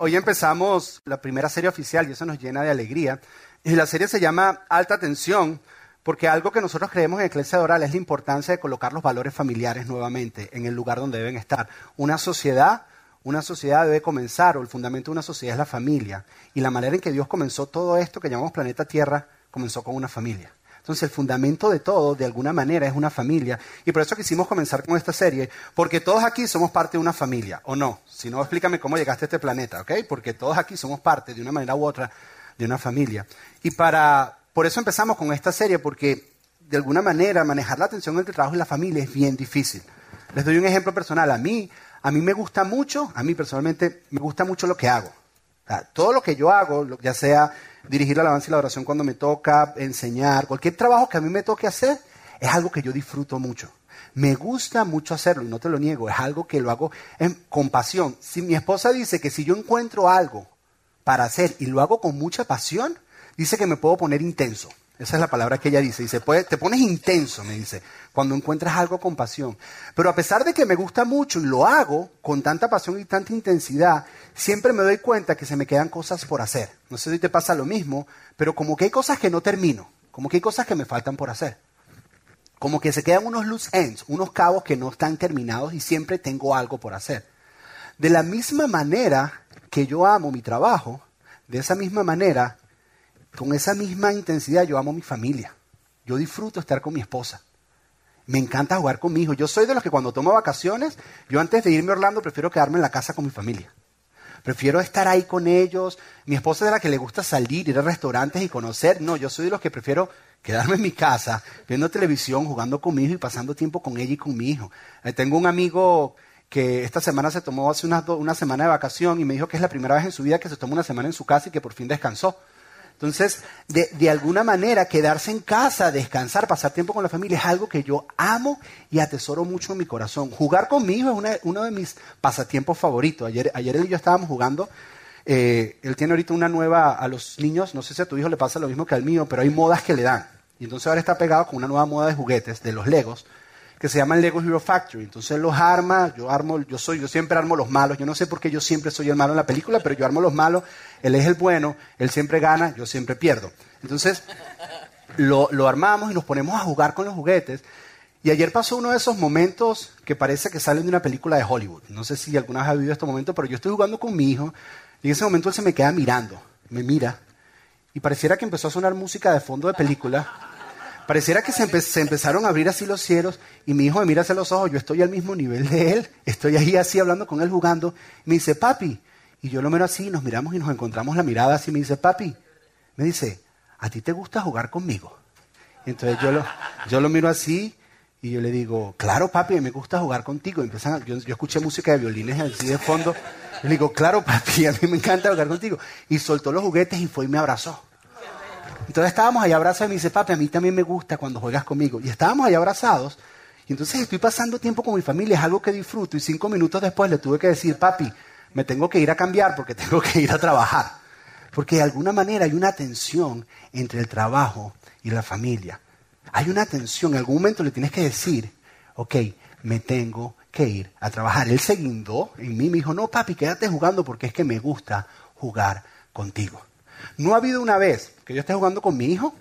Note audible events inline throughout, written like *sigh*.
Hoy empezamos la primera serie oficial y eso nos llena de alegría. Y la serie se llama Alta Tensión porque algo que nosotros creemos en Iglesia Oral es la importancia de colocar los valores familiares nuevamente en el lugar donde deben estar. Una sociedad, una sociedad debe comenzar, o el fundamento de una sociedad es la familia. Y la manera en que Dios comenzó todo esto que llamamos planeta Tierra, comenzó con una familia. Entonces el fundamento de todo, de alguna manera, es una familia. Y por eso quisimos comenzar con esta serie, porque todos aquí somos parte de una familia, ¿o no? Si no, explícame cómo llegaste a este planeta, ¿ok? Porque todos aquí somos parte, de una manera u otra, de una familia. Y para, por eso empezamos con esta serie, porque de alguna manera manejar la atención entre el trabajo y la familia es bien difícil. Les doy un ejemplo personal. A mí, a mí me gusta mucho, a mí personalmente me gusta mucho lo que hago. todo lo que yo hago, ya sea dirigir la alabanza y la oración cuando me toca, enseñar, cualquier trabajo que a mí me toque hacer, es algo que yo disfruto mucho. Me gusta mucho hacerlo y no te lo niego, es algo que lo hago con pasión. Si mi esposa dice que si yo encuentro algo para hacer y lo hago con mucha pasión, dice que me puedo poner intenso. Esa es la palabra que ella dice. Dice, te pones intenso, me dice, cuando encuentras algo con pasión. Pero a pesar de que me gusta mucho y lo hago con tanta pasión y tanta intensidad, siempre me doy cuenta que se me quedan cosas por hacer. No sé si te pasa lo mismo, pero como que hay cosas que no termino, como que hay cosas que me faltan por hacer. Como que se quedan unos loose ends, unos cabos que no están terminados y siempre tengo algo por hacer. De la misma manera que yo amo mi trabajo, de esa misma manera con esa misma intensidad yo amo a mi familia. Yo disfruto estar con mi esposa. Me encanta jugar con mi hijo. Yo soy de los que cuando tomo vacaciones, yo antes de irme a Orlando prefiero quedarme en la casa con mi familia. Prefiero estar ahí con ellos. Mi esposa es de la que le gusta salir, ir a restaurantes y conocer. No, yo soy de los que prefiero quedarme en mi casa, viendo televisión, jugando con mi hijo y pasando tiempo con ella y con mi hijo. Eh, tengo un amigo que esta semana se tomó hace una, una semana de vacación y me dijo que es la primera vez en su vida que se toma una semana en su casa y que por fin descansó. Entonces, de, alguna manera, quedarse en casa, descansar, pasar tiempo con la familia es algo que yo amo y atesoro mucho en mi corazón. Jugar con mi hijo es uno de mis pasatiempos favoritos. Ayer, ayer él y yo estábamos jugando. Eh, él tiene ahorita una nueva a los niños, no sé si a tu hijo le pasa lo mismo que al mío, pero hay modas que le dan. Y entonces ahora está pegado con una nueva moda de juguetes, de los Legos que se llama el Lego Hero Factory. Entonces los arma, yo armo, yo soy, yo siempre armo los malos. Yo no sé por qué yo siempre soy el malo en la película, pero yo armo los malos. Él es el bueno, él siempre gana, yo siempre pierdo. Entonces lo, lo armamos y nos ponemos a jugar con los juguetes. Y ayer pasó uno de esos momentos que parece que salen de una película de Hollywood. No sé si alguna vez ha vivido este momento, pero yo estoy jugando con mi hijo y en ese momento él se me queda mirando, me mira y pareciera que empezó a sonar música de fondo de película Pareciera que se, empezaron a abrir así los cielos y mi hijo me mira hacia los ojos, yo estoy al mismo nivel de él, estoy ahí así hablando con él, jugando. Me dice, papi, y yo lo miro así, nos miramos y nos encontramos la mirada así, me dice, papi, me dice, ¿a ti te gusta jugar conmigo? entonces yo lo, yo lo miro así y yo le digo, claro, papi, me gusta jugar contigo. empiezan, yo, yo, escuché música de violines así de fondo. le digo, claro, papi, a mí me encanta jugar contigo. Y soltó los juguetes y fue y me abrazó. Entonces estábamos ahí abrazados y me dice, papi, a mí también me gusta cuando juegas conmigo. Y estábamos ahí abrazados. Y entonces estoy pasando tiempo con mi familia, es algo que disfruto. Y cinco minutos después le tuve que decir, papi, me tengo que ir a cambiar porque *laughs* tengo que ir a trabajar. Porque de alguna manera hay una tensión entre el trabajo y la familia. Hay una tensión, en algún momento le tienes que decir, ok, me tengo que ir a trabajar. Él se guindó en mí, me dijo, no, papi, quédate jugando porque es que me gusta jugar contigo. No ha habido una vez que yo esté jugando con mi hijo,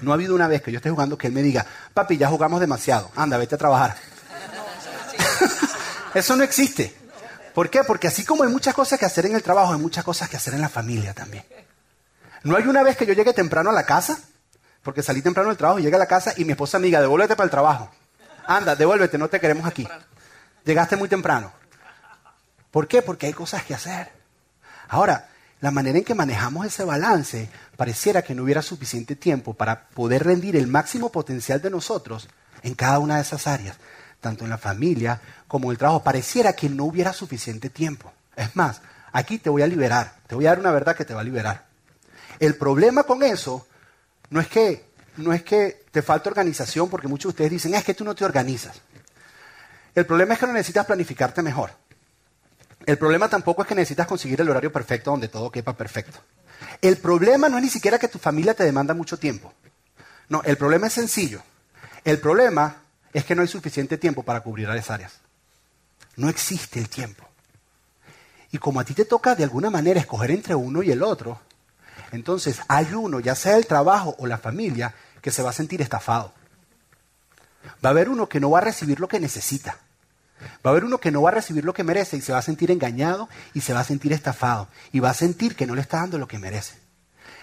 no ha habido una vez que yo esté jugando que él me diga, papi, ya jugamos demasiado, anda, vete a trabajar. *laughs* Eso no existe. ¿Por qué? Porque así como hay muchas cosas que hacer en el trabajo, hay muchas cosas que hacer en la familia también. No hay una vez que yo llegue temprano a la casa, porque salí temprano del trabajo y llegué a la casa y mi esposa me diga, devuélvete para el trabajo. Anda, devuélvete, no te queremos aquí. Llegaste muy temprano. ¿Por qué? Porque hay cosas que hacer. Ahora, la manera en que manejamos ese balance, pareciera que no hubiera suficiente tiempo para poder rendir el máximo potencial de nosotros en cada una de esas áreas, tanto en la familia como en el trabajo. Pareciera que no hubiera suficiente tiempo. Es más, aquí te voy a liberar, te voy a dar una verdad que te va a liberar. El problema con eso no es que, no es que te falte organización, porque muchos de ustedes dicen, es que tú no te organizas. El problema es que no necesitas planificarte mejor. El problema tampoco es que necesitas conseguir el horario perfecto donde todo quepa perfecto. El problema no es ni siquiera que tu familia te demanda mucho tiempo. No, el problema es sencillo. El problema es que no hay suficiente tiempo para cubrir las áreas. No existe el tiempo. Y como a ti te toca de alguna manera escoger entre uno y el otro, entonces hay uno, ya sea el trabajo o la familia, que se va a sentir estafado. Va a haber uno que no va a recibir lo que necesita. Va a haber uno que no va a recibir lo que merece y se va a sentir engañado y se va a sentir estafado y va a sentir que no le está dando lo que merece.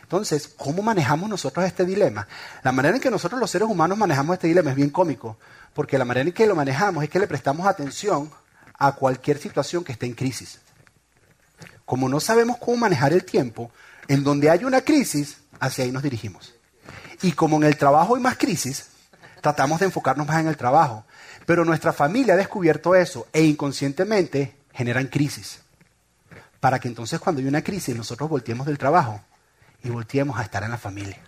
Entonces, ¿cómo manejamos nosotros este dilema? La manera en que nosotros los seres humanos manejamos este dilema es bien cómico, porque la manera en que lo manejamos es que le prestamos atención a cualquier situación que esté en crisis. Como no sabemos cómo manejar el tiempo, en donde hay una crisis, hacia ahí nos dirigimos. Y como en el trabajo hay más crisis, tratamos de enfocarnos más en el trabajo. Pero nuestra familia ha descubierto eso e inconscientemente generan crisis. Para que entonces cuando hay una crisis nosotros volteemos del trabajo y volteemos a estar en la familia.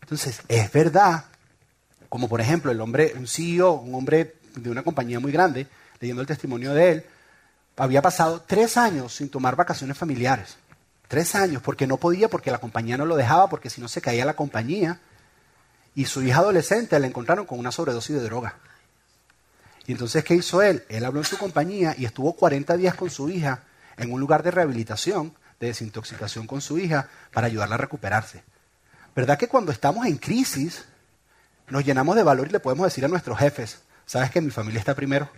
Entonces, es verdad, como por ejemplo el hombre, un CEO, un hombre de una compañía muy grande, leyendo el testimonio de él, había pasado tres años sin tomar vacaciones familiares. Tres años, porque no podía, porque la compañía no lo dejaba, porque si no se caía la compañía. Y su hija adolescente la encontraron con una sobredosis de droga. Y entonces, ¿qué hizo él? Él habló en su compañía y estuvo 40 días con su hija en un lugar de rehabilitación, de desintoxicación con su hija, para ayudarla a recuperarse. ¿Verdad que cuando estamos en crisis, nos llenamos de valor y le podemos decir a nuestros jefes, ¿sabes que mi familia está primero?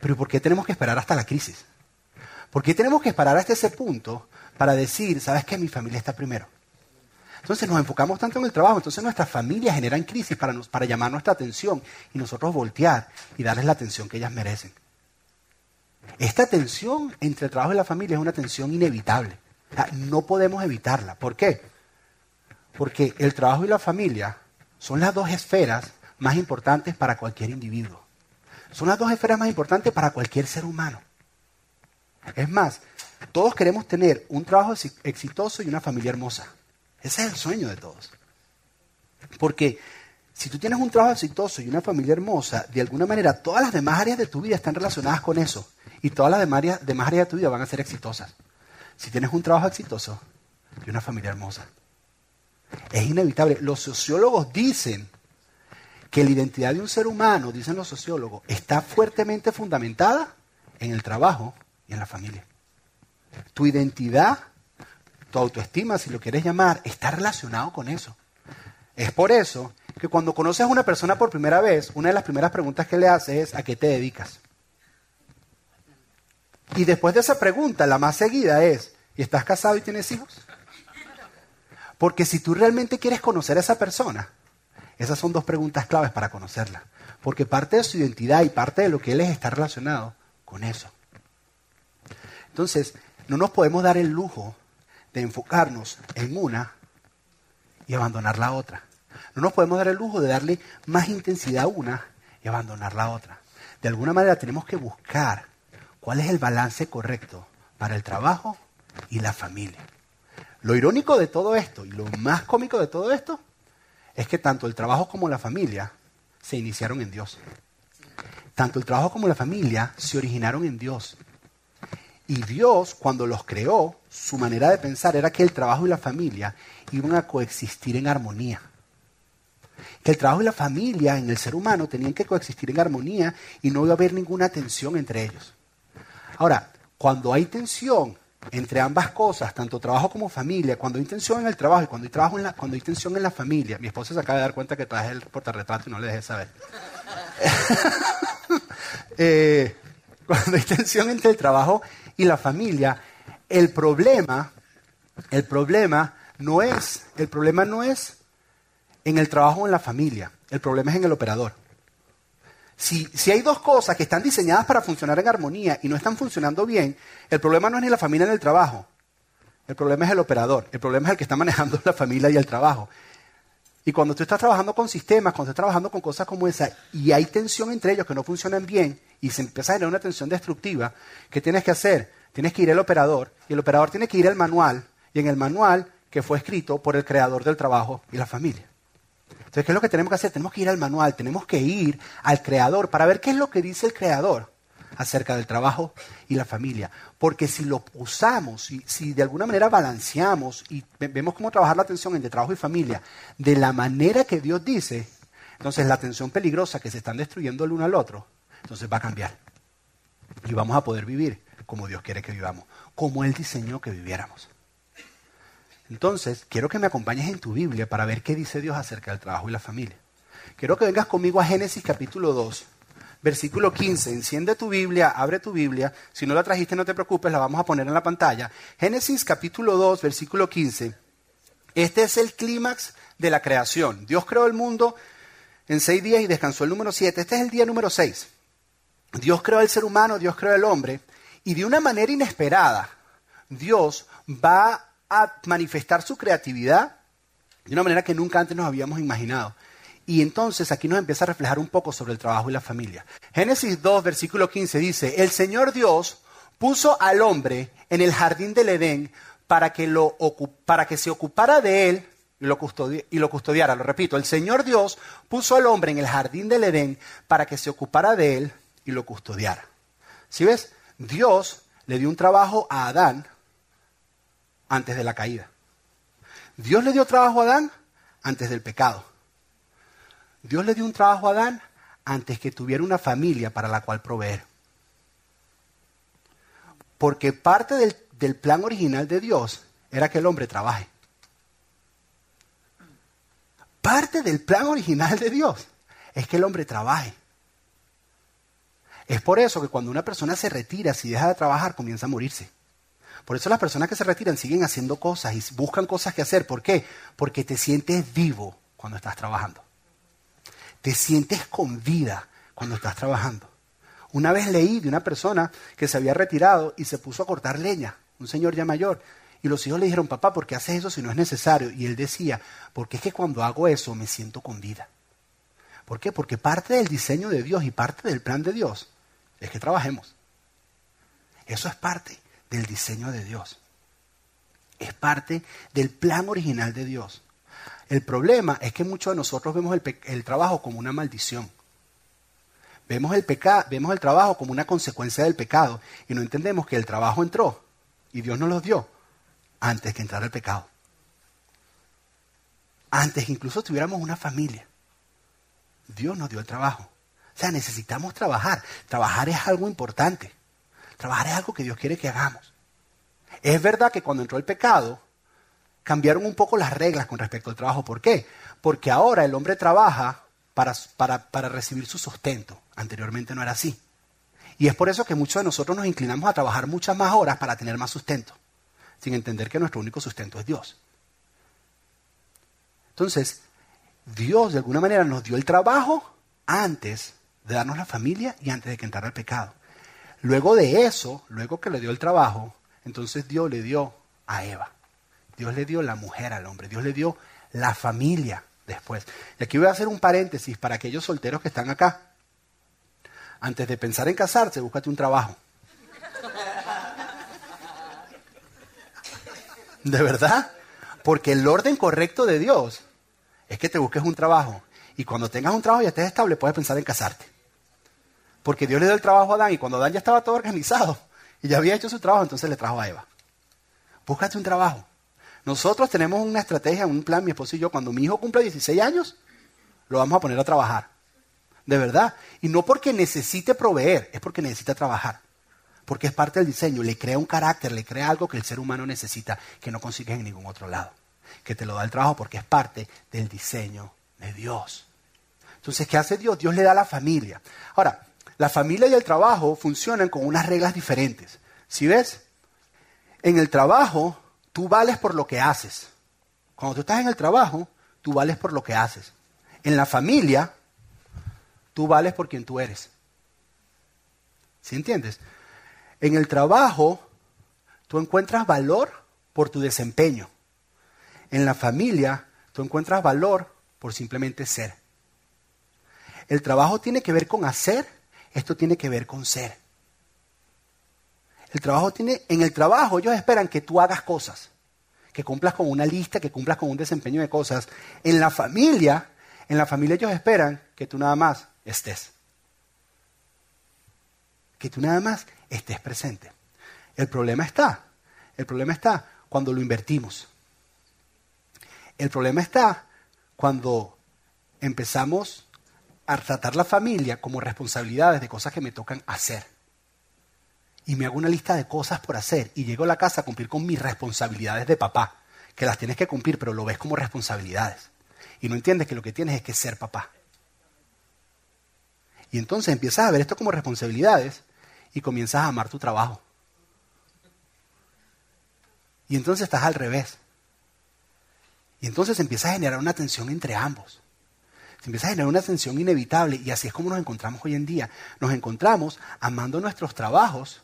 Pero ¿por qué tenemos que esperar hasta la crisis? ¿Por qué tenemos que esperar hasta ese punto para decir, ¿sabes que mi familia está primero? Entonces nos enfocamos tanto en el trabajo, entonces nuestras familias generan crisis para, para llamar nuestra atención y nosotros voltear y darles la atención que ellas merecen. Esta tensión entre el trabajo y la familia es una tensión inevitable. no podemos evitarla. ¿Por qué? Porque el trabajo y la familia son las dos esferas más importantes para cualquier individuo. Son las dos esferas más importantes para cualquier ser humano. Es más, todos queremos tener un trabajo exitoso y una familia hermosa. Ese es el sueño de todos. Porque si tú tienes un trabajo exitoso y una familia hermosa, de alguna manera todas las demás áreas de tu vida están relacionadas con eso. Y todas las demás áreas, demás áreas de tu vida van a ser exitosas. Si tienes un trabajo exitoso y una familia hermosa. Es inevitable. Los sociólogos dicen que la identidad de un ser humano, dicen los sociólogos, está fuertemente fundamentada en el trabajo y en la familia. Tu identidad tu autoestima, si lo quieres llamar, está relacionado con eso. Es por eso que cuando conoces a una persona por primera vez, una de las primeras preguntas que le haces es ¿a qué te dedicas? Y después de esa pregunta, la más seguida es ¿y estás casado y tienes hijos? Porque si tú realmente quieres conocer a esa persona, esas son dos preguntas claves para conocerla. Porque parte de su identidad y parte de lo que él es está relacionado con eso. Entonces, no nos podemos dar el lujo de enfocarnos en una y abandonar la otra. No nos podemos dar el lujo de darle más intensidad a una y abandonar la otra. De alguna manera tenemos que buscar cuál es el balance correcto para el trabajo y la familia. Lo irónico de todo esto y lo más cómico de todo esto es que tanto el trabajo como la familia se iniciaron en Dios. Tanto el trabajo como la familia se originaron en Dios. Y Dios, cuando los creó, su manera de pensar era que el trabajo y la familia iban a coexistir en armonía. Que el trabajo y la familia en el ser humano tenían que coexistir en armonía y no iba a haber ninguna tensión entre ellos. Ahora, cuando hay tensión entre ambas cosas, tanto trabajo como familia, cuando hay tensión en el trabajo y cuando hay, trabajo en la, cuando hay tensión en la familia, mi esposa se acaba de dar cuenta que traje el portarretrato y no le dejé saber. *laughs* eh, cuando hay tensión entre el trabajo y la familia, el problema, el problema no es, el problema no es en el trabajo o en la familia, el problema es en el operador. Si, si, hay dos cosas que están diseñadas para funcionar en armonía y no están funcionando bien, el problema no es ni la familia ni el trabajo. El problema es el operador. El problema es el que está manejando *laughs* la familia y el trabajo. Y cuando tú estás trabajando con sistemas, cuando estás trabajando con cosas como esa, y hay tensión entre ellos que no funcionan bien, y se empieza a generar una tensión destructiva, ¿qué tienes que hacer? Tienes que ir al operador, y el operador tiene que ir al manual, y en el manual que fue escrito por el creador del trabajo y la familia. Entonces, ¿qué es lo que tenemos que hacer? Tenemos que ir al manual, tenemos que ir al creador para ver qué es lo que dice el creador acerca del trabajo y la familia. Porque si lo usamos, si, si de alguna manera balanceamos y vemos cómo trabajar la atención entre trabajo y familia de la manera que Dios dice, entonces la atención peligrosa que se están destruyendo el uno al otro, entonces va a cambiar. y vamos a poder vivir como Dios quiere que vivamos, como Él diseñó que viviéramos. Entonces, quiero que me acompañes en tu Biblia para ver qué dice Dios acerca del trabajo y la familia. Quiero que vengas conmigo a Génesis capítulo 2, versículo 15. Enciende tu Biblia, abre tu Biblia. Si no la trajiste, no te preocupes, la vamos a poner en la pantalla. Génesis capítulo 2, versículo 15. Este es el clímax de la creación. Dios creó el mundo en seis días y descansó el número siete. Este es el día número seis. Dios creó al ser humano, Dios creó al hombre, y de una manera inesperada, Dios va a manifestar su creatividad de una manera que nunca antes nos habíamos imaginado. Y entonces aquí nos empieza a reflejar un poco sobre el trabajo y la familia. Génesis 2, versículo 15 dice, el Señor Dios puso al hombre en el jardín del Edén para que, lo, para que se ocupara de él y lo, y lo custodiara. Lo repito, el Señor Dios puso al hombre en el jardín del Edén para que se ocupara de él y lo custodiara. ¿Sí ves? Dios le dio un trabajo a Adán antes de la caída. Dios le dio trabajo a Adán antes del pecado. Dios le dio un trabajo a Adán antes que tuviera una familia para la cual proveer. Porque parte del, plan original de Dios era que el hombre trabaje. Parte del plan original de Dios es que el hombre trabaje. Es por eso que cuando una persona se retira, si deja de trabajar, comienza a morirse. Por eso las personas que se retiran siguen haciendo cosas y buscan cosas que hacer. ¿Por qué? Porque te sientes vivo cuando estás trabajando. Te sientes con vida cuando estás trabajando. Una vez leí de una persona que se había retirado y se puso a cortar leña, un señor ya mayor, y los hijos le dijeron, papá, ¿por qué haces eso si no es necesario? Y él decía, porque es que cuando hago eso me siento con vida. ¿Por qué? Porque parte del diseño de Dios y parte del plan de Dios es que trabajemos. Eso es parte del diseño de Dios. Es parte del plan original de Dios. El problema es que muchos de nosotros vemos el, trabajo como una maldición. Vemos el, vemos el trabajo como una consecuencia del pecado y no entendemos que el trabajo entró y Dios nos lo dio antes que entrara el pecado. Antes incluso tuviéramos una familia. Dios nos dio el trabajo. O sea, necesitamos trabajar. Trabajar es algo importante. Trabajar es algo que Dios quiere que hagamos. Es verdad que cuando entró el pecado, cambiaron un poco las reglas con respecto al trabajo. ¿Por qué? Porque ahora el hombre trabaja para, para, recibir su sustento. Anteriormente no era así. Y es por eso que muchos de nosotros nos inclinamos a trabajar muchas más horas para tener más sustento sin entender que nuestro único sustento es Dios. Entonces, Dios de alguna manera nos dio el trabajo antes de darnos la familia y antes de que entrara el pecado. Luego de eso, luego que le dio el trabajo, entonces Dios le dio a Eva. Dios le dio la mujer al hombre. Dios le dio la familia después. Y aquí voy a hacer un paréntesis para aquellos solteros que están acá. Antes de pensar en casarse, búscate un trabajo. ¿De verdad? Porque el orden correcto de Dios es que te busques un trabajo. Y cuando tengas un trabajo y estés estable, puedes pensar en casarte. Porque Dios le dio el trabajo a Adán y cuando Adán ya estaba todo organizado y ya había hecho su trabajo, entonces le trajo a Eva. Búscate un trabajo. Nosotros tenemos una estrategia, un plan, mi esposo y yo, cuando mi hijo cumple 16 años, lo vamos a poner a trabajar. De verdad. Y no porque necesite proveer, es porque necesita trabajar porque es parte del diseño, le crea un carácter, le crea algo que el ser humano necesita, que no consigues en ningún otro lado, que te lo da el trabajo porque es parte del diseño de Dios. Entonces, ¿qué hace Dios? Dios le da la familia. Ahora, la familia y el trabajo funcionan con unas reglas diferentes. ¿Sí ves? En el trabajo, tú vales por lo que haces. Cuando tú estás en el trabajo, tú vales por lo que haces. En la familia, tú vales por quien tú eres. ¿Sí entiendes? En el trabajo, tú encuentras valor por tu desempeño. En la familia, tú encuentras valor por simplemente ser. El trabajo tiene que ver con hacer, esto tiene que ver con ser. El trabajo tiene, en el trabajo ellos esperan que tú hagas cosas, que cumplas con una lista, que cumplas con un desempeño de cosas. En la familia, en la familia ellos esperan que tú nada más estés. Que tú nada más estés presente. El problema está, el problema está cuando lo invertimos. El problema está cuando empezamos a tratar la familia como responsabilidades de cosas que me tocan hacer. Y me hago una lista de cosas por hacer y llego a la casa a cumplir con mis responsabilidades de papá, que las tienes que cumplir, pero lo ves como responsabilidades. Y no entiendes que lo que tienes es que ser papá. Y entonces empiezas a ver esto como responsabilidades y comienzas a amar tu trabajo. Y entonces estás al revés. Y entonces empieza a generar una tensión entre ambos. Se empieza a generar una tensión inevitable y así es como nos encontramos hoy en día. Nos encontramos amando nuestros trabajos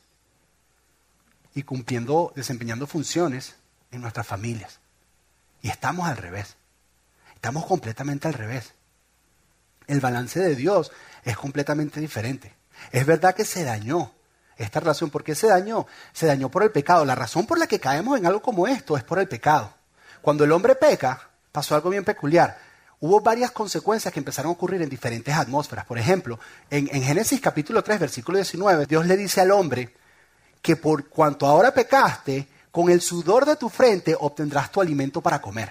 y cumpliendo, desempeñando funciones en nuestras familias. Y estamos al revés. Estamos completamente al revés. El balance de Dios es completamente diferente. Es verdad que se dañó esta relación. ¿Por qué se dañó? Se dañó por el pecado. La razón por la que caemos en algo como esto es por el pecado. Cuando el hombre peca, pasó algo bien peculiar. Hubo varias consecuencias que empezaron a ocurrir en diferentes atmósferas. Por ejemplo, en, en Génesis capítulo 3, versículo 19, Dios le dice al hombre que por cuanto ahora pecaste, con el sudor de tu frente obtendrás tu alimento para comer.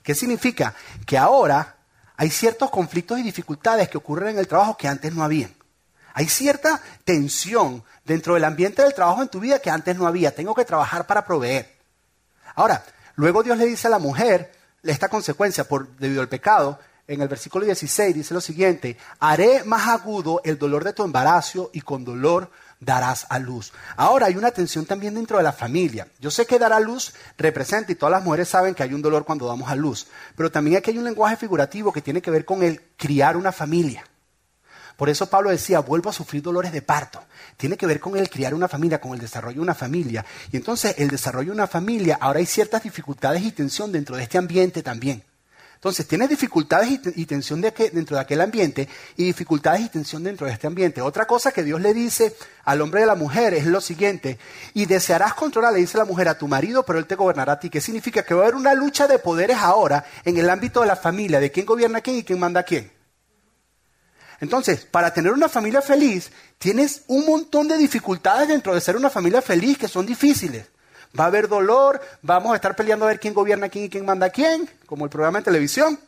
¿Qué significa? Que ahora hay ciertos conflictos y dificultades que ocurren en el trabajo que antes no habían. Hay cierta tensión dentro del ambiente del trabajo en tu vida que antes no había. Tengo que trabajar para proveer. Ahora, luego Dios le dice a la mujer esta consecuencia por, debido al pecado. En el versículo 16 dice lo siguiente, haré más agudo el dolor de tu embarazo y con dolor darás a luz. Ahora hay una tensión también dentro de la familia. Yo sé que dar a luz representa, y todas las mujeres saben que hay un dolor cuando damos a luz, pero también aquí hay un lenguaje figurativo que tiene que ver con el criar una familia. Por eso Pablo decía, vuelvo a sufrir dolores de parto. Tiene que ver con el criar una familia, con el desarrollo de una familia. Y entonces el desarrollo de una familia, ahora hay ciertas dificultades y tensión dentro de este ambiente también. Entonces, tienes dificultades y, tensión dentro de aquel ambiente y dificultades y tensión dentro de este ambiente. Otra cosa que Dios le dice al hombre y a la mujer es lo siguiente, y desearás controlar, le dice la mujer, a tu marido, pero él te gobernará a ti. ¿Qué significa? Que va a haber una lucha de poderes ahora en el ámbito de la familia, de quién gobierna a quién y quién manda a quién. Entonces, para tener una familia feliz, tienes un montón de dificultades dentro de ser una familia feliz que son difíciles. Va a haber dolor, vamos a estar peleando a ver quién gobierna a quién y quién manda a quién, como el programa de televisión.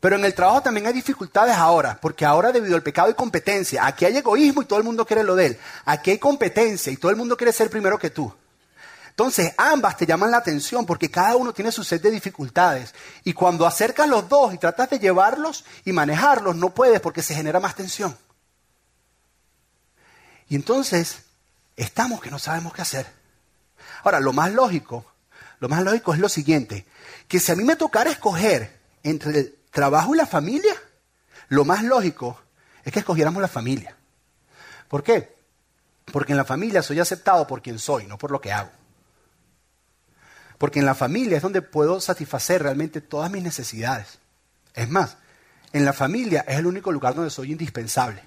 Pero en el trabajo también hay dificultades ahora, porque ahora debido al pecado hay competencia. Aquí hay egoísmo y todo el mundo quiere lo de él. Aquí hay competencia y todo el mundo quiere ser primero que tú. Entonces, ambas te llaman la atención porque cada uno tiene su set de dificultades. Y cuando acercas los dos y tratas de llevarlos y manejarlos, no puedes porque se genera más tensión. Y entonces, estamos que no sabemos qué hacer. Ahora, lo más lógico, lo más lógico es lo siguiente, que si a mí me tocara escoger entre el trabajo y la familia, lo más lógico es que escogiéramos la familia. ¿Por qué? Porque en la familia soy aceptado por quien soy, no por lo que hago. Porque en la familia es donde puedo satisfacer realmente todas mis necesidades. Es más, en la familia es el único lugar donde soy indispensable.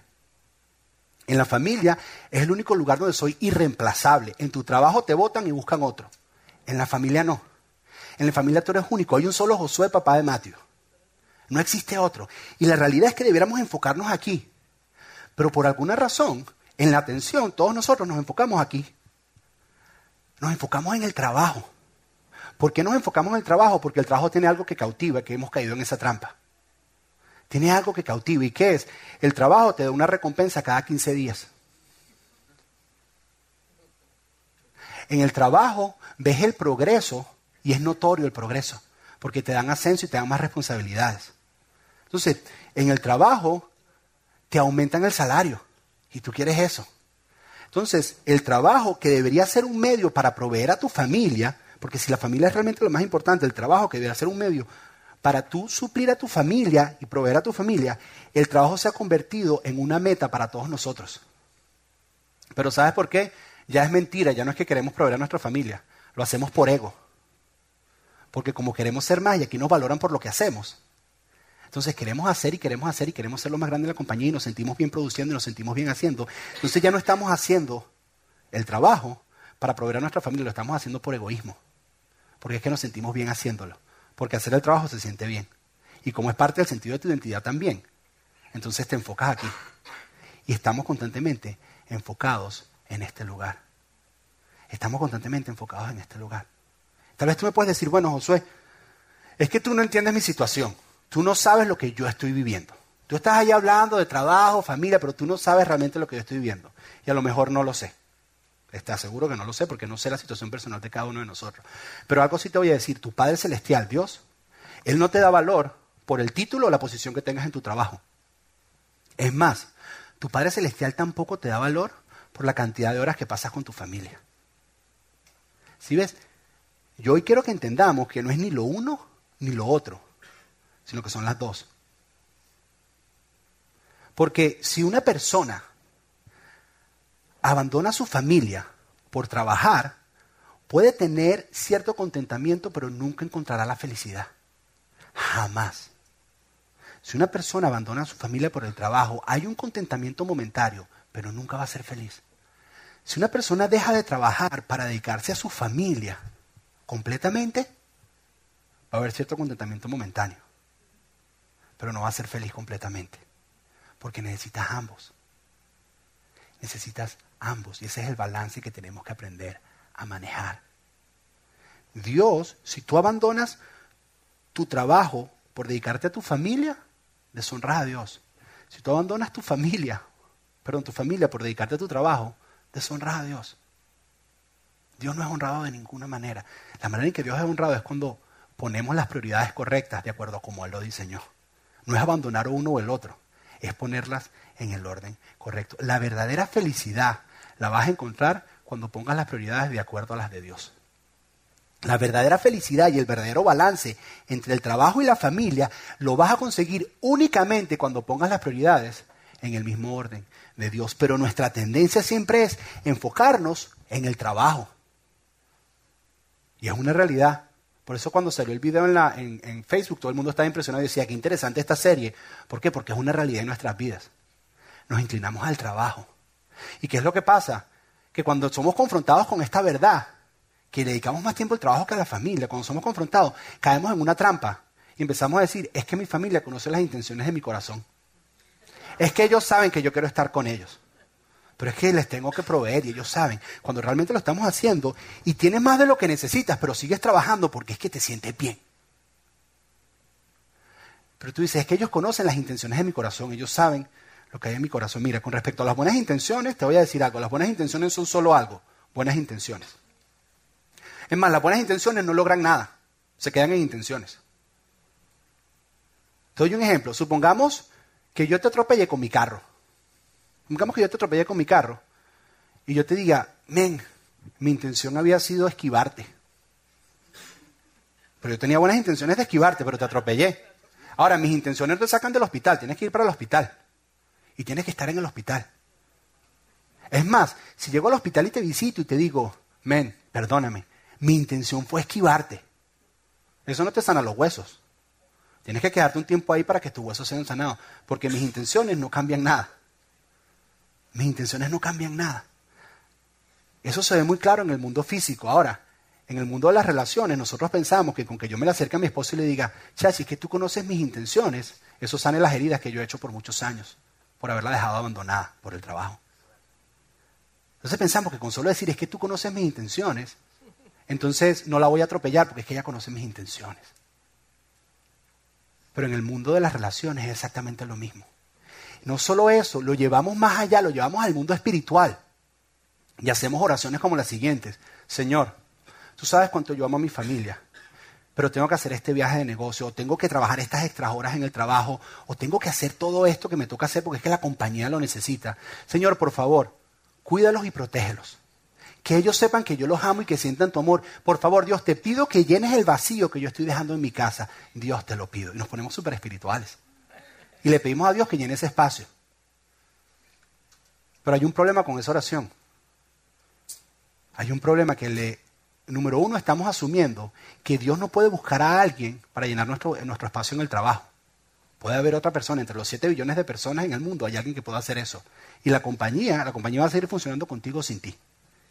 En la familia es el único lugar donde soy irreemplazable. En tu trabajo te votan y buscan otro. En la familia no. En la familia tú eres único. Hay un solo Josué, papá de Mateo. No existe otro. Y la realidad es que debiéramos enfocarnos aquí. Pero por alguna razón, en la atención, todos nosotros nos enfocamos aquí. Nos enfocamos en el trabajo. ¿Por qué nos enfocamos en el trabajo? Porque el trabajo tiene algo que cautiva, que hemos caído en esa trampa. Tiene algo que cautiva. ¿Y qué es? El trabajo te da una recompensa cada 15 días. En el trabajo ves el progreso y es notorio el progreso, porque te dan ascenso y te dan más responsabilidades. Entonces, en el trabajo te aumentan el salario y tú quieres eso. Entonces, el trabajo que debería ser un medio para proveer a tu familia, porque si la familia es realmente lo más importante, el trabajo que debe ser un medio para tú suplir a tu familia y proveer a tu familia, el trabajo se ha convertido en una meta para todos nosotros. Pero ¿sabes por qué? Ya es mentira, ya no es que queremos proveer a nuestra familia, lo hacemos por ego. Porque como queremos ser más y aquí nos valoran por lo que hacemos. Entonces queremos hacer y queremos hacer y queremos ser lo más grande de la compañía y nos sentimos bien produciendo y nos sentimos bien haciendo. Entonces ya no estamos haciendo el trabajo para proveer a nuestra familia, lo estamos haciendo por egoísmo porque es que nos sentimos bien haciéndolo, porque hacer el trabajo se siente bien. Y como es parte del sentido de tu identidad también, entonces te enfocas aquí. Y estamos constantemente enfocados en este lugar. Estamos constantemente enfocados en este lugar. Tal vez tú me puedes decir, bueno, Josué, es que tú no entiendes mi situación. Tú no sabes lo que yo estoy viviendo. Tú estás ahí hablando de trabajo, familia, pero tú no sabes realmente lo que yo estoy viviendo. Y a lo mejor no lo sé. Te aseguro que no lo sé porque no sé la situación personal de cada uno de nosotros. Pero algo sí te voy a decir, tu Padre Celestial, Dios, Él no te da valor por el título o la posición que tengas en tu trabajo. Es más, tu Padre Celestial tampoco te da valor por la cantidad de horas que pasas con tu familia. Si ves, yo hoy quiero que entendamos que no es ni lo uno ni lo otro, sino que son las dos. Porque si una persona abandona a su familia por trabajar, puede tener cierto contentamiento, pero nunca encontrará la felicidad. Jamás. Si una persona abandona a su familia por el trabajo, hay un contentamiento momentario, pero nunca va a ser feliz. Si una persona deja de trabajar para dedicarse a su familia completamente, va a haber cierto contentamiento momentáneo, pero no va a ser feliz completamente, porque necesitas ambos. Necesitas ambos y ese es el balance que tenemos que aprender a manejar. Dios, si tú abandonas tu trabajo por dedicarte a tu familia, deshonras a Dios. Si tú abandonas tu familia, perdón, tu familia por dedicarte a tu trabajo, deshonras a Dios. Dios no es honrado de ninguna manera. La manera en que Dios es honrado es cuando ponemos las prioridades correctas de acuerdo a como Él lo diseñó. No es abandonar uno o el otro, es ponerlas en el orden correcto. La verdadera felicidad la vas a encontrar cuando pongas las prioridades de acuerdo a las de Dios. La verdadera felicidad y el verdadero balance entre el trabajo y la familia lo vas a conseguir únicamente cuando pongas las prioridades en el mismo orden de Dios. Pero nuestra tendencia siempre es enfocarnos en el trabajo. Y es una realidad. Por eso cuando salió el video en, en, Facebook todo el mundo estaba impresionado y decía, qué interesante esta serie. ¿Por qué? Porque es una realidad en nuestras vidas. Nos inclinamos al trabajo. ¿Y qué es lo que pasa? Que cuando somos confrontados con esta verdad, que le dedicamos más tiempo al trabajo que a la familia, cuando somos confrontados, caemos en una trampa y empezamos a decir, es que mi familia conoce las intenciones de mi corazón. Es que ellos saben que yo quiero estar con ellos. Pero es que les tengo que proveer y ellos saben. Cuando realmente lo estamos haciendo y tienes más de lo que necesitas, pero sigues trabajando porque es que te sientes bien. Pero tú dices, es que ellos conocen las intenciones de mi corazón, ellos saben lo que hay en mi corazón. Mira, con respecto a las buenas intenciones, te voy a decir algo. Las buenas intenciones son solo algo, buenas intenciones. Es más, las buenas intenciones no logran nada, se quedan en intenciones. Te doy un ejemplo. Supongamos que yo te atropellé con mi carro. Supongamos que yo te atropellé con mi carro y yo te diga, men, mi intención había sido esquivarte. Pero yo tenía buenas intenciones de esquivarte, pero te atropellé. Ahora, mis intenciones te sacan del hospital, tienes que ir para el hospital y tienes que estar en el hospital. Es más, si llego al hospital y te visito y te digo, men, perdóname, mi intención fue esquivarte. Eso no te sana los huesos. Tienes que quedarte un tiempo ahí para que tus huesos sean sanados, porque mis intenciones no cambian nada. Mis intenciones no cambian nada. Eso se ve muy claro en el mundo físico. Ahora, en el mundo de las relaciones, nosotros pensamos que con que yo me le acerque a mi esposo y le diga, Chachi, es que tú conoces mis intenciones, eso sane las heridas que yo he hecho por muchos años por haberla dejado abandonada por el trabajo. Entonces pensamos que con solo decir es que tú conoces mis intenciones, entonces no la voy a atropellar porque es que ella conoce mis intenciones. Pero en el mundo de las relaciones es exactamente lo mismo. No solo eso, lo llevamos más allá, lo llevamos al mundo espiritual. Y hacemos oraciones como las siguientes. Señor, tú sabes cuánto yo amo a mi familia pero tengo que hacer este viaje de negocio, o tengo que trabajar estas extra horas en el trabajo, o tengo que hacer todo esto que me toca hacer porque es que la compañía lo necesita. Señor, por favor, cuídalos y protégelos. Que ellos sepan que yo los amo y que sientan tu amor. Por favor, Dios, te pido que llenes el vacío que yo estoy dejando en mi casa. Dios, te lo pido. Y nos ponemos súper espirituales. Y le pedimos a Dios que llene ese espacio. Pero hay un problema con esa oración. Hay un problema que le número uno, estamos asumiendo que Dios no puede buscar a alguien para llenar nuestro, nuestro espacio en el trabajo. Puede haber otra persona, entre los 7 billones de personas en el mundo hay alguien que pueda hacer eso. Y la compañía, la compañía va a seguir funcionando contigo sin ti.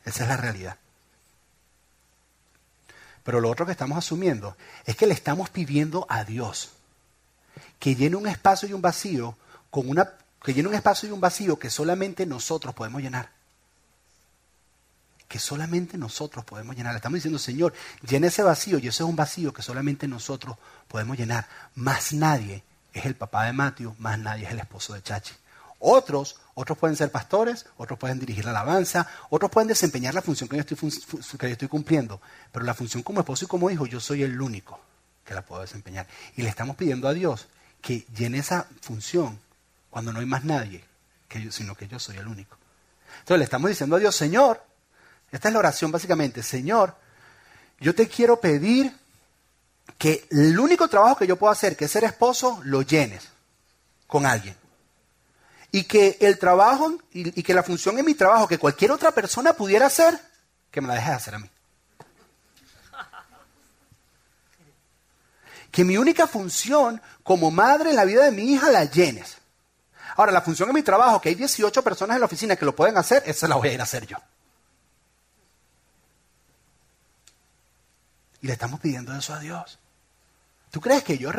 Esa es la realidad. Pero lo otro que estamos asumiendo es que le estamos pidiendo a Dios que llene un espacio y un vacío con una que llene un espacio y un vacío que solamente nosotros podemos llenar que solamente nosotros podemos llenar. estamos diciendo, Señor, llena ese vacío y ese es un vacío que solamente nosotros podemos llenar. Más nadie es el papá de Mateo, más nadie es el esposo de Chachi. Otros, otros pueden ser pastores, otros pueden dirigir la alabanza, otros pueden desempeñar la función que yo, estoy, cumpliendo. Pero la función como esposo y como hijo, yo soy el único que la puedo desempeñar. Y le estamos pidiendo a Dios que llene esa función cuando no hay más nadie, que sino que yo soy el único. Entonces le estamos diciendo a Dios, Señor, esta es la oración básicamente, Señor, yo te quiero pedir que el único trabajo que yo puedo hacer, que es ser esposo, lo llenes con alguien. Y que el trabajo y, que la función en mi trabajo que cualquier otra persona pudiera hacer, que me la dejes hacer a mí. Que mi única función como madre en la vida de mi hija la llenes. Ahora, la función en mi trabajo, que hay 18 personas en la oficina que lo pueden hacer, esa la voy a ir a hacer yo. Y le estamos pidiendo eso a Dios. ¿Tú crees que Dios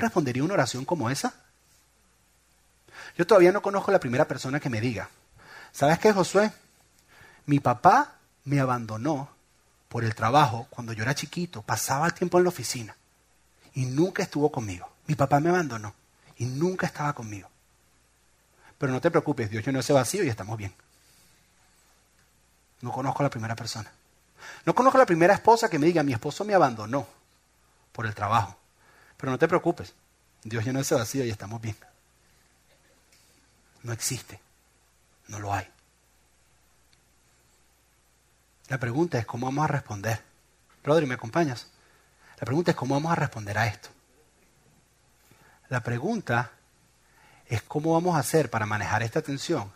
respondería una oración como esa? Yo todavía no conozco la primera persona que me diga, ¿sabes qué, Josué? Mi papá me abandonó por el trabajo cuando yo era chiquito, pasaba el tiempo en la oficina y nunca estuvo conmigo. Mi papá me abandonó y nunca estaba conmigo. Pero no te preocupes, Dios llenó ese vacío y estamos bien. No conozco a la primera persona. No conozco la primera esposa que me diga, mi esposo me abandonó por el trabajo. Pero no te preocupes, Dios llenó ese vacío y estamos bien. No existe, no lo hay. La pregunta es cómo vamos a responder. Rodri, ¿me acompañas? La pregunta es cómo vamos a responder a esto. La pregunta es cómo vamos a hacer para manejar esta tensión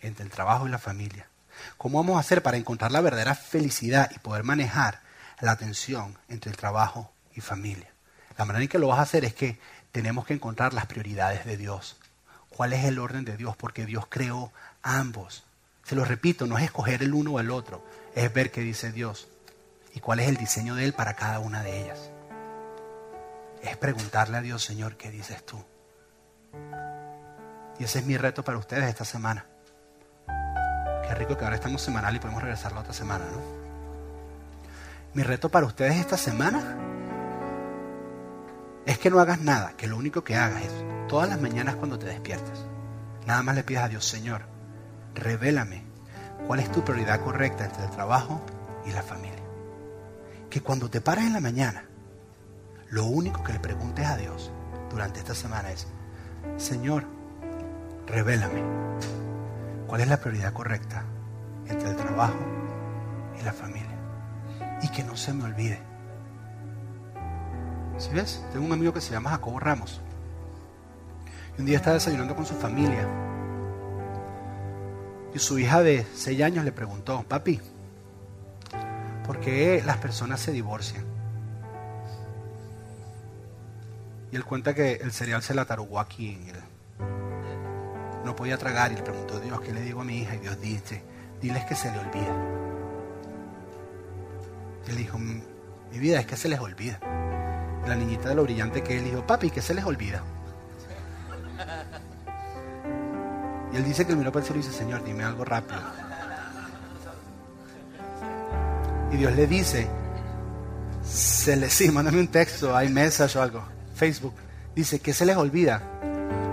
entre el trabajo y la familia. ¿Cómo vamos a hacer para encontrar la verdadera felicidad y poder manejar la tensión entre el trabajo y familia? La manera en que lo vas a hacer es que tenemos que encontrar las prioridades de Dios. ¿Cuál es el orden de Dios? Porque Dios creó ambos. Se lo repito, no es escoger el uno o el otro, es ver qué dice Dios y cuál es el diseño de Él para cada una de ellas. Es preguntarle a Dios, Señor, ¿qué dices tú? Y ese es mi reto para ustedes esta semana. Qué rico que ahora estamos semanal y podemos regresar la otra semana, ¿no? Mi reto para ustedes esta semana es que no hagas nada, que lo único que hagas es todas las mañanas cuando te despiertes, nada más le pidas a Dios, Señor, revélame cuál es tu prioridad correcta entre el trabajo y la familia. Que cuando te pares en la mañana, lo único que le preguntes a Dios durante esta semana es, Señor, revélame cuál es la prioridad correcta entre el trabajo y la familia. Y que no se me olvide. ¿Sí ves? Tengo un amigo que se llama Jacobo Ramos. Y un día estaba desayunando con su familia. Y su hija de 6 años le preguntó, papi, ¿por qué las personas se divorcian? Y él cuenta que el cereal se la tarugó aquí en el, no podía tragar y le preguntó, Dios, ¿qué le digo a mi hija? Y Dios dice, diles que se le olvida. Él dijo, mi vida es que se les olvida. la niñita de lo brillante que él dijo, papi, ¿qué se les olvida? Y él dice que miró para el cielo y dice, Señor, dime algo rápido. Y Dios le dice, se les, sí, mándame un texto, hay message o algo, Facebook. Dice, ¿qué se les olvida?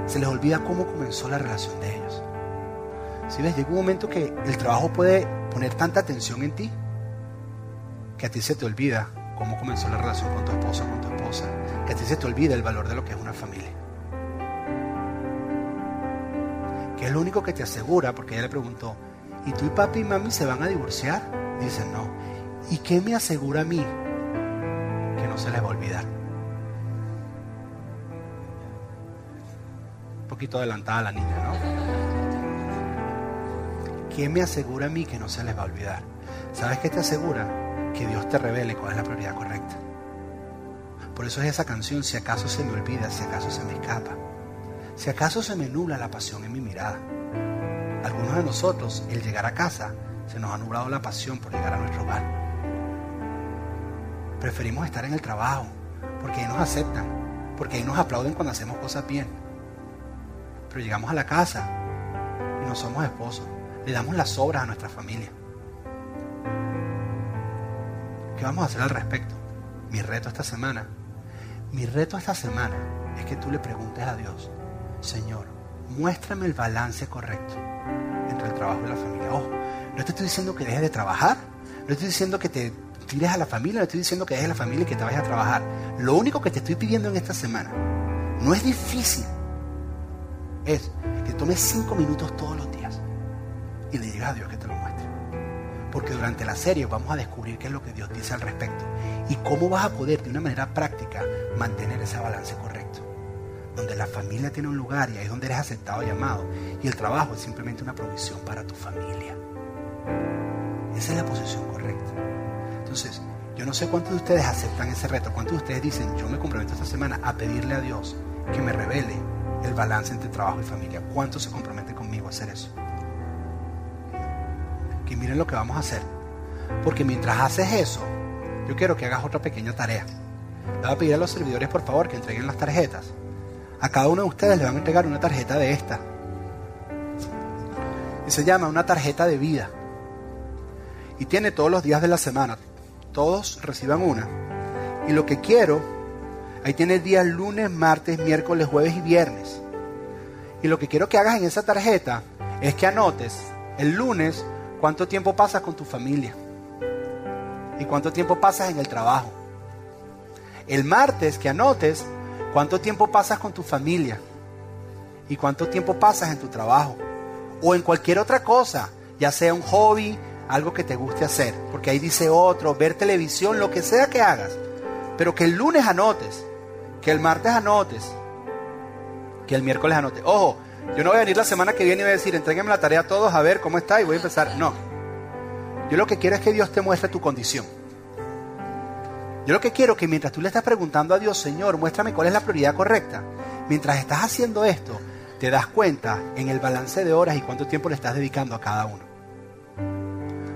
Se les olvida cómo comenzó la relación de ellos. Si ves, llega un momento que el trabajo puede poner tanta tensión en ti que a ti se te olvida cómo comenzó la relación con tu esposa, con tu esposa, que a ti se te olvida el valor de lo que es una familia. Que es lo único que te asegura, porque ella le preguntó, ¿y tú y papi y mami se van a divorciar? Dice, no. ¿Y qué me asegura a mí que no se les va a olvidar? Poquito adelantada la niña, ¿no? ¿Quién me asegura a mí que no se les va a olvidar? ¿Sabes qué te asegura? Que Dios te revele cuál es la prioridad correcta. Por eso es esa canción, si acaso se me olvida, si acaso se me escapa, si acaso se me nubla la pasión en mi mirada. Algunos de nosotros, el llegar a casa, se nos ha nublado la pasión por llegar a nuestro hogar. Preferimos estar en el trabajo, porque ahí nos aceptan, porque ahí nos aplauden cuando hacemos cosas bien llegamos a la casa y no somos esposos. Le damos las obras a nuestra familia. ¿Qué vamos a hacer al respecto? Mi reto esta semana. Mi reto esta semana es que tú le preguntes a Dios, Señor, muéstrame el balance correcto entre el trabajo y la familia. Ojo, no te estoy diciendo que dejes de trabajar, no estoy diciendo que te tires a la familia, no estoy diciendo que dejes la familia y que te vayas a trabajar. Lo único que te estoy pidiendo en esta semana, no es difícil, es que tomes cinco minutos todos los días y le digas a Dios que te lo muestre. Porque durante la serie vamos a descubrir qué es lo que Dios dice al respecto y cómo vas a poder de una manera práctica mantener ese balance correcto. Donde la familia tiene un lugar y ahí es donde eres aceptado y amado. Y el trabajo es simplemente una provisión para tu familia. Esa es la posición correcta. Entonces, yo no sé cuántos de ustedes aceptan ese reto, cuántos de ustedes dicen, yo me comprometo esta semana a pedirle a Dios que me revele el balance entre trabajo y familia. ¿Cuántos se comprometen conmigo a hacer eso? Que miren lo que vamos a hacer. Porque mientras haces eso, yo quiero que hagas otra pequeña tarea. Le voy a pedir a los servidores, por favor, que entreguen las tarjetas. A cada uno de ustedes le van a entregar una tarjeta de esta. Y se llama una tarjeta de vida. Y tiene todos los días de la semana. Todos reciban una. Y lo que quiero, ahí tiene días lunes, martes, miércoles, jueves y viernes. Y lo que quiero que hagas en esa tarjeta es que anotes el lunes cuánto tiempo pasas con tu familia y cuánto tiempo pasas en el trabajo. El martes que anotes cuánto tiempo pasas con tu familia y cuánto tiempo pasas en tu trabajo o en cualquier otra cosa, ya sea un hobby, algo que te guste hacer, porque ahí dice otro, ver televisión, lo que sea que hagas, pero que el lunes anotes, que el martes anotes, que el miércoles anotes. Ojo, yo no voy a venir la semana que viene y voy a decir, entréguenme la tarea a todos a ver cómo está y voy a empezar. No. Yo lo que quiero es que Dios te muestre tu condición. Yo lo que quiero es que mientras tú le estás preguntando a Dios, Señor, muéstrame cuál es la prioridad correcta, mientras estás haciendo esto, te das cuenta en el balance de horas y cuánto tiempo le estás dedicando a cada uno.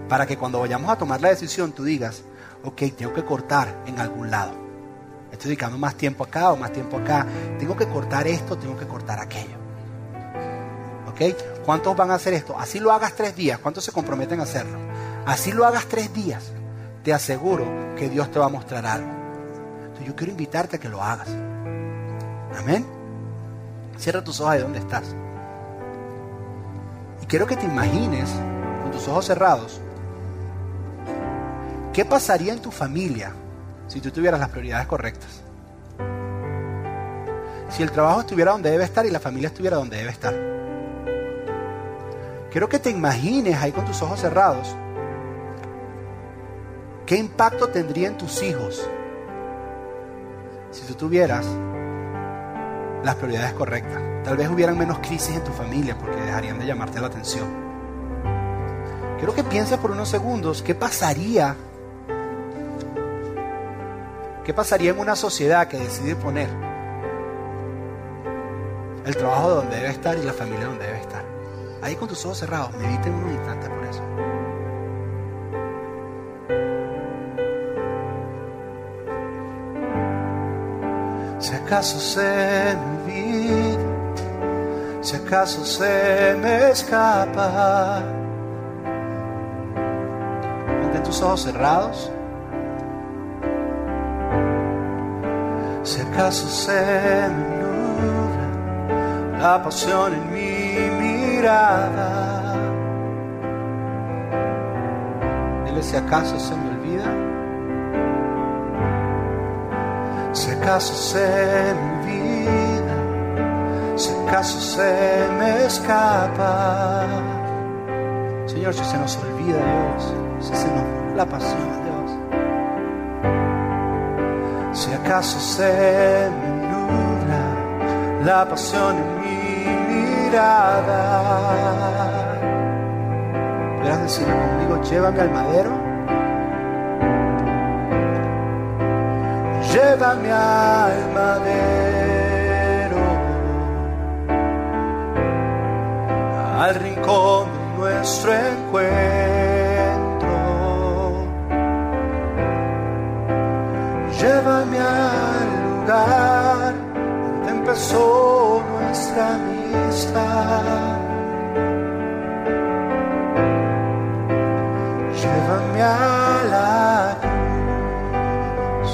Para que cuando vayamos a tomar la decisión tú digas, ok, tengo que cortar en algún lado. Estoy dedicando más tiempo acá o más tiempo acá. Tengo que cortar esto, tengo que cortar aquello. ¿Ok? ¿Cuántos van a hacer esto? Así lo hagas tres días. ¿Cuántos se comprometen a hacerlo? Así lo hagas tres días. Te aseguro que Dios te va a mostrar algo. Entonces yo quiero invitarte a que lo hagas. Amén. Cierra tus ojos de donde estás. Y quiero que te imagines, con tus ojos cerrados, ¿qué pasaría en tu familia si tú tuvieras las prioridades correctas? Si el trabajo estuviera donde debe estar y la familia estuviera donde debe estar. Quiero que te imagines ahí con tus ojos cerrados qué impacto tendría en tus hijos si tú tuvieras las prioridades correctas. Tal vez hubieran menos crisis en tu familia porque dejarían de llamarte la atención. Quiero que pienses por unos segundos qué pasaría. ¿Qué pasaría en una sociedad que decide poner el trabajo donde debe estar y la familia donde debe estar? Ahí con tus ojos cerrados, mediten unos instantes por eso. Si acaso se me olvida, si acaso se me escapa, mantén tus ojos cerrados. Acaso se me nubla la pasión en mi mirada, dile si acaso se me olvida. Si acaso se me olvida, si acaso se me escapa. Señor, si se nos olvida Dios, si se nos la pasión Si acaso se me nubla la pasión en mi mirada. Podrás decirle conmigo, llévame al madero. llévame al madero, al rincón de nuestro encuentro. lugar donde empezó nuestra amistad. Llévame a la cruz.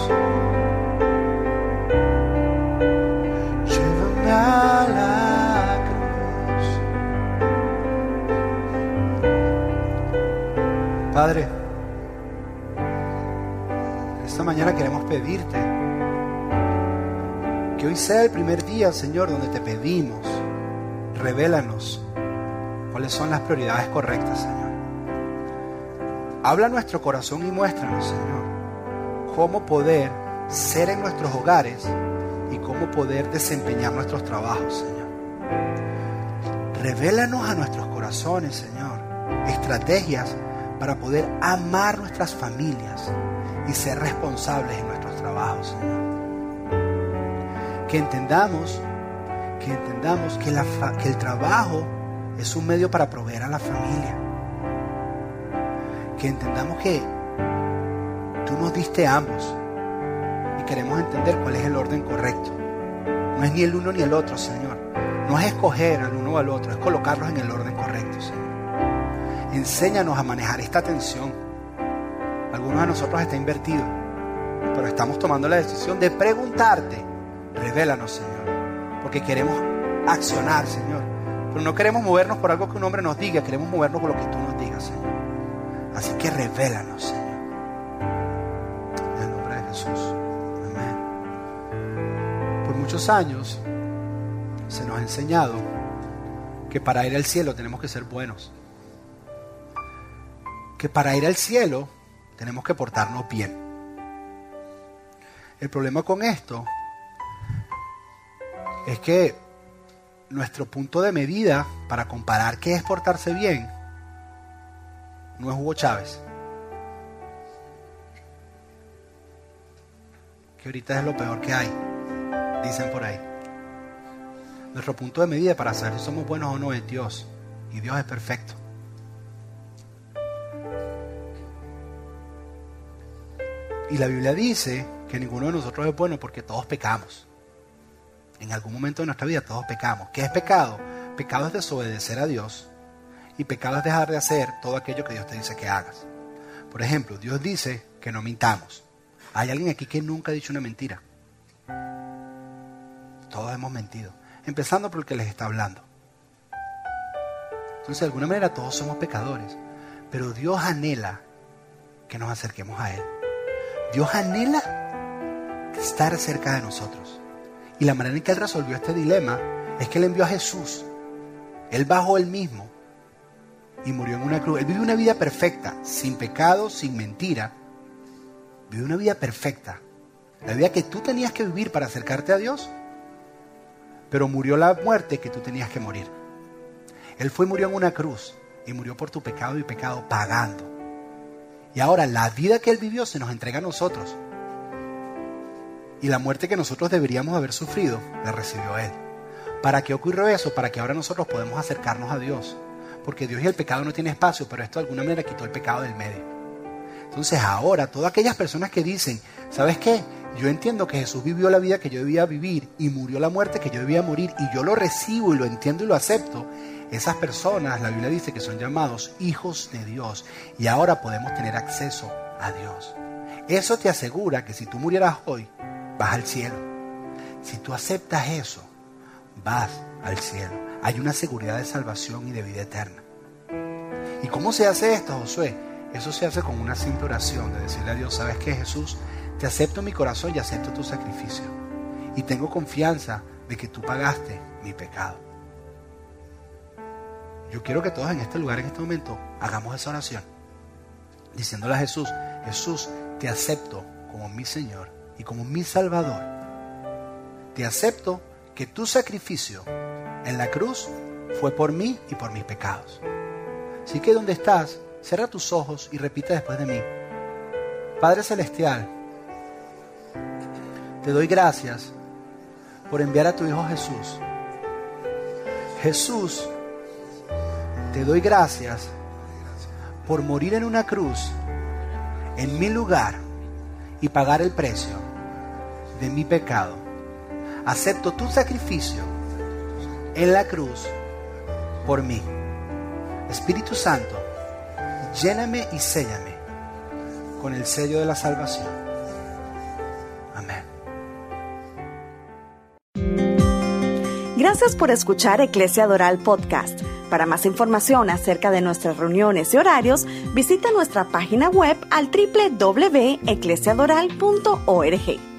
Llévame a la cruz. Padre, esta mañana queremos pedirte que hoy sea el primer día, Señor, donde te pedimos, revélanos cuáles son las prioridades correctas, Señor. Habla nuestro corazón y muéstranos, Señor, cómo poder ser en nuestros hogares y cómo poder desempeñar nuestros trabajos, Señor. Revélanos a nuestros corazones, Señor, estrategias para poder amar nuestras familias y ser responsables en nuestros trabajos, Señor. Que entendamos, que entendamos que, el trabajo es un medio para proveer a la familia. Que entendamos que tú nos diste ambos y queremos entender cuál es el orden correcto. No es ni el uno ni el otro, Señor. No es escoger al uno o al otro, es colocarlos en el orden correcto, Señor. Enséñanos a manejar esta tensión. Algunos de nosotros está invertido, pero estamos tomando la decisión de preguntarte, revélanos, Señor, porque queremos accionar, Señor. Pero no queremos movernos por algo que un hombre nos diga, queremos movernos por lo que tú nos digas, Señor. Así que revélanos, Señor. En el nombre de Jesús. Amén. Por muchos años se nos ha enseñado que para ir al cielo tenemos que ser buenos. Que para ir al cielo tenemos que portarnos bien. El problema con esto es que nuestro punto de medida para comparar qué es portarse bien no es Hugo Chávez. Que ahorita es lo peor que hay, dicen por ahí. Nuestro punto de medida para saber si somos buenos o no es Dios. Y Dios es perfecto. Y la Biblia dice que ninguno de nosotros es bueno porque todos pecamos. En algún momento de nuestra vida todos pecamos. ¿Qué es pecado? Pecado es desobedecer a Dios y pecado es dejar de hacer todo aquello que Dios te dice que hagas. Por ejemplo, Dios dice que no mintamos. ¿Hay alguien aquí que nunca ha dicho una mentira? Todos hemos mentido. Empezando por el que les está hablando. Entonces, de alguna manera todos somos pecadores. Pero Dios anhela que nos acerquemos a Él. Dios anhela estar cerca de nosotros. Y la manera en que Él resolvió este dilema es que Él envió a Jesús. Él bajó Él mismo y murió en una cruz. Él vivió una vida perfecta, sin pecado, sin mentira. Vivió una vida perfecta. La vida que tú tenías que vivir para acercarte a Dios. Pero murió la muerte que tú tenías que morir. Él fue y murió en una cruz. Y murió por tu pecado y pecado pagando. Y ahora la vida que Él vivió se nos entrega a nosotros. Y la muerte que nosotros deberíamos haber sufrido, la recibió Él. ¿Para qué ocurrió eso? Para que ahora nosotros podamos acercarnos a Dios. Porque Dios y el pecado no tienen espacio, pero esto de alguna manera quitó el pecado del medio. Entonces ahora, todas aquellas personas que dicen, ¿sabes qué? Yo entiendo que Jesús vivió la vida que yo debía vivir y murió la muerte que yo debía morir y yo lo recibo y lo entiendo y lo acepto. Esas personas, la Biblia dice que son llamados hijos de Dios y ahora podemos tener acceso a Dios. Eso te asegura que si tú murieras hoy, vas al cielo. Si tú aceptas eso, vas al cielo. Hay una seguridad de salvación y de vida eterna. ¿Y cómo se hace esto, Josué? Eso se hace con una simple oración de decirle a Dios, ¿sabes qué, Jesús? Te acepto mi corazón y acepto tu sacrificio. Y tengo confianza de que tú pagaste mi pecado. Yo quiero que todos en este lugar, en este momento, hagamos esa oración. Diciéndole a Jesús, Jesús, te acepto como mi Señor y como mi Salvador, te acepto que tu sacrificio en la cruz fue por mí y por mis pecados. Así que donde estás, cierra tus ojos y repite después de mí. Padre Celestial, te doy gracias por enviar a tu Hijo Jesús. Jesús, te doy gracias por morir en una cruz en mi lugar y pagar el precio de mi pecado. Acepto tu sacrificio en la cruz por mí. Espíritu Santo, lléname y séllame con el sello de la salvación. Amén. Gracias por escuchar Iglesia Doral Podcast. Para más información acerca de nuestras reuniones y horarios, visita nuestra página web al www.eclesiadoral.org.